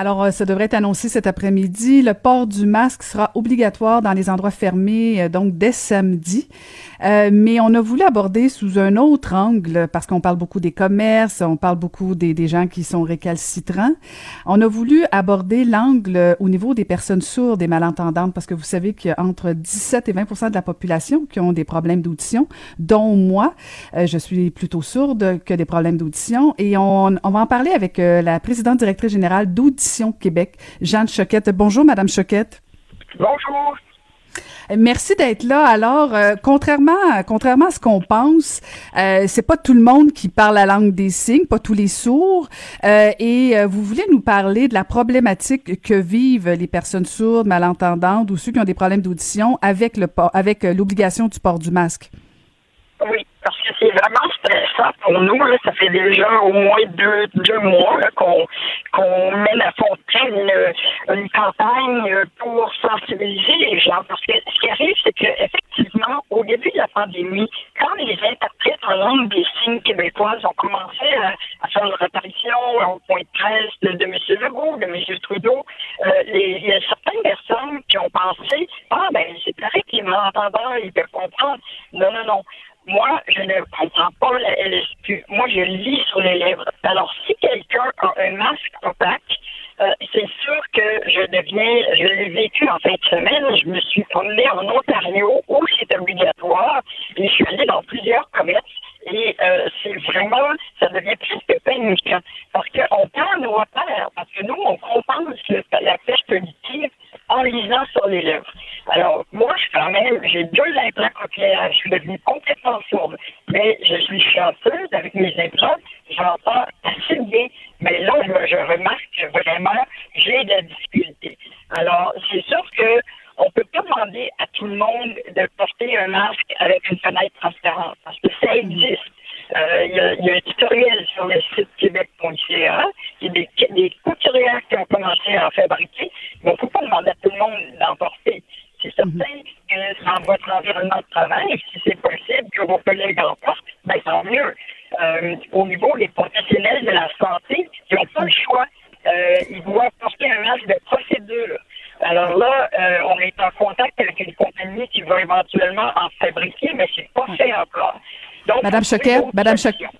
Alors, euh, ça devrait être annoncé cet après-midi. Le port du masque sera obligatoire dans les endroits fermés, euh, donc dès samedi. Euh, mais on a voulu aborder sous un autre angle, parce qu'on parle beaucoup des commerces, on parle beaucoup des, des gens qui sont récalcitrants. On a voulu aborder l'angle au niveau des personnes sourdes et malentendantes, parce que vous savez qu'il y a entre 17 et 20% de la population qui ont des problèmes d'audition, dont moi. je suis plutôt sourde que des problèmes d'audition. Et on, on va en parler avec la présidente directrice générale d'audition Québec, Jeanne Choquette. Bonjour, Madame Choquette. Bonjour. Merci d'être là. Alors, euh, contrairement, contrairement à ce qu'on pense, euh, c'est pas tout le monde qui parle la langue des signes, pas tous les sourds. Euh, et euh, vous voulez nous parler de la problématique que vivent les personnes sourdes, malentendantes ou ceux qui ont des problèmes d'audition avec le avec l'obligation du port du masque? Oui c'est vraiment stressant pour nous. Là. Ça fait déjà au moins deux, deux mois qu'on qu'on mène à fond une, campagne pour sensibiliser les gens. Parce que ce qui arrive, c'est qu'effectivement, au début de la pandémie, quand les interprètes en langue des signes québécoises ont commencé à, faire leur apparition au point de presse de, M. Legault, de M. Trudeau, euh, il y a certaines personnes qui ont pensé Ah, ben, c'est pareil qu'ils malentendants, ils peuvent comprendre. Non, non, non. Moi, je ne comprends pas la LSQ. Moi, je lis sur les lèvres. Alors, si quelqu'un a un masque opaque, euh, c'est sûr que je deviens, je l'ai vécu en fin de semaine, je me suis promené en Ontario où c'est obligatoire et je suis allé dans plusieurs commerces et euh, c'est vraiment, ça devient presque paniquant parce qu'on prend nos repères, parce que nous, on compense la pêche positive en lisant sur les lèvres. Alors, moi, même, j'ai deux implants cochléaires. Je suis devenue complètement sourde. Mais je suis chanceuse avec mes implants. J'entends assez bien. Mais là, je, remarque que vraiment, j'ai de la difficulté. Alors, c'est sûr que on peut pas demander à tout le monde de porter un masque avec une fenêtre transparente parce que ça existe. Euh, il y, a un tutoriel sur le site québec.ca. Il y a des, des couturières qui ont commencé à en fabriquer. Mais on ne peut pas demander à tout le monde d'en porter. C'est certain votre environnement de travail, si c'est possible que vos collègues en portent, ben tant mieux. Euh, au niveau des professionnels de la santé, ils n'ont pas le choix. Euh, ils doivent porter un masque de procédure. Alors là, euh, on est en contact avec une compagnie qui va éventuellement en fabriquer, mais c'est pas fait encore. Madame Choquette, Madame Choquette.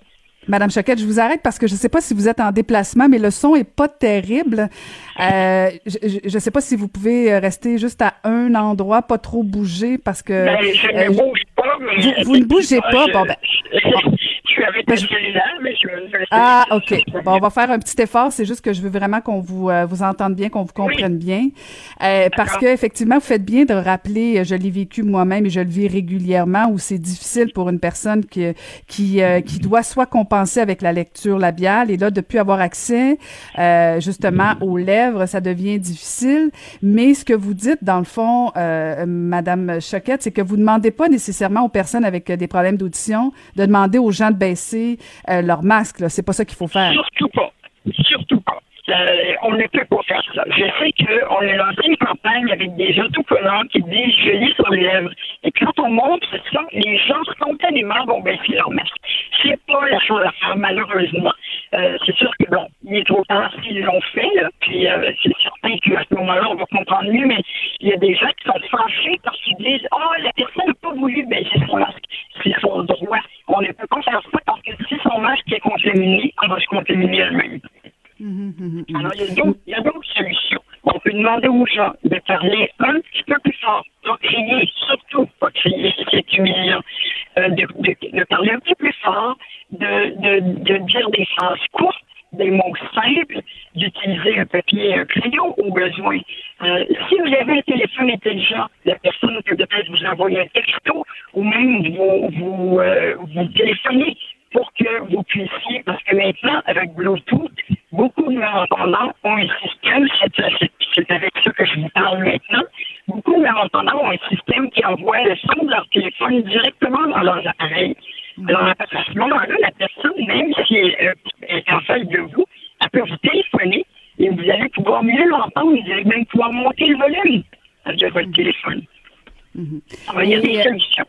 Madame Choquette, je vous arrête parce que je ne sais pas si vous êtes en déplacement, mais le son est pas terrible. Euh, je ne sais pas si vous pouvez rester juste à un endroit, pas trop bouger parce que. Ben, je ne euh, bouge pas, mais. Vous, ne bougez pas, bon ben. Ah, OK. Bon, on va faire un petit effort. C'est juste que je veux vraiment qu'on vous, euh, vous entende bien, qu'on vous comprenne bien. Euh, parce que, effectivement, vous faites bien de rappeler, euh, je l'ai vécu moi-même et je le vis régulièrement, où c'est difficile pour une personne qui, qui, qui doit soit compenser avec la lecture labiale et là, depuis avoir accès, justement, aux lèvres, ça devient difficile. Mais ce que vous dites, dans le fond, Madame Choquette, c'est que vous demandez pas nécessairement aux personnes avec des problèmes d'audition de demander aux gens de baisser euh, leur masque. C'est pas ça qu'il faut faire. Surtout pas. Surtout pas. Euh, on ne peut pas faire ça. Je sais qu'on a lancé une campagne avec des autocollants qui disent je lis sur les lèvres. Et quand on montre ça, les gens spontanément vont baisser leur masque. C'est pas la chose à faire, malheureusement. Euh, c'est sûr que bon, il est trop s'ils l'ont fait, puis c'est certain qu'à ce moment-là, on va comprendre mieux, mais il y a des gens qui sont fâchés parce qu'ils disent oh, la personne n'a pas voulu baisser son masque. C'est son droit. On ne peut pas faire ça parce que si son masque est contaminé, Mhm, mhm, mhm. Alors, il y a d'autres solutions. On peut demander aux gens de parler un petit peu plus fort, pas crier, surtout pas crier, c'est humiliant, euh, de, de, parler un petit peu plus fort, de, de, de dire des phrases courtes, des mots simples, d'utiliser un papier et un crayon au besoin. Euh, si vous avez un téléphone intelligent, la personne peut peut-être vous envoyer un texto ou même vous, vous, euh, vous téléphoner pour que vous puissiez, parce que maintenant, avec Bluetooth, beaucoup de malentendants ont un système, c'est avec ça que je vous parle maintenant, beaucoup de malentendants ont un système qui envoie le son de leur téléphone directement dans leurs appareils. Alors, à ce moment-là, la personne, même si elle est en face de vous, elle peut vous téléphoner et vous allez pouvoir mieux l'entendre, vous allez même pouvoir monter le volume de votre téléphone. Mhm. Alors, il y a des solutions.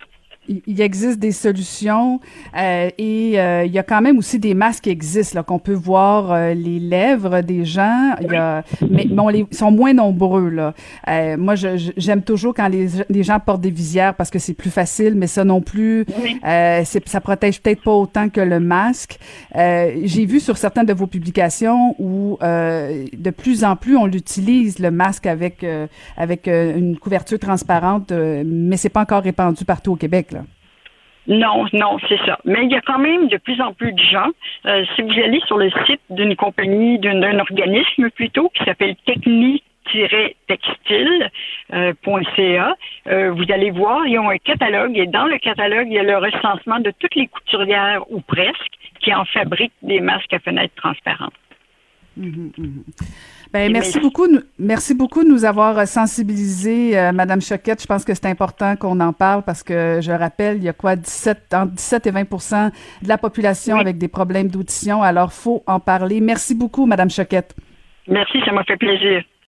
Il existe des solutions euh, et euh, il y a quand même aussi des masques qui existent, là, qu'on peut voir euh, les lèvres des gens. Il y a, mais bon, les, ils sont moins nombreux. Là. Euh, moi, j'aime toujours quand les, les, gens portent des visières parce que c'est plus facile, mais ça non plus, euh, ça protège peut-être pas autant que le masque. J'ai vu sur certaines de vos publications où de plus en plus on l'utilise le masque avec avec une couverture transparente, mais c'est pas encore répandu partout au Québec. Là. Non, non, c'est ça. Mais il y a quand même de plus en plus de gens. Euh, si vous allez sur le site d'une compagnie, d'un organisme plutôt, qui s'appelle Technique textile.ca. Euh, vous allez voir, ils ont un catalogue et dans le catalogue, il y a le recensement de toutes les couturières ou presque qui en fabriquent des masques à fenêtres transparentes. Mhm, mhm. Ben, merci beaucoup, merci beaucoup de nous avoir sensibilisés, euh, Madame Choquette. Je pense que c'est important qu'on en parle parce que je rappelle, il y a quoi 17 entre 17 et 20% de la population avec des problèmes d'audition. Alors, faut en parler. Merci beaucoup, Madame Choquette. Merci, ça m'a fait plaisir.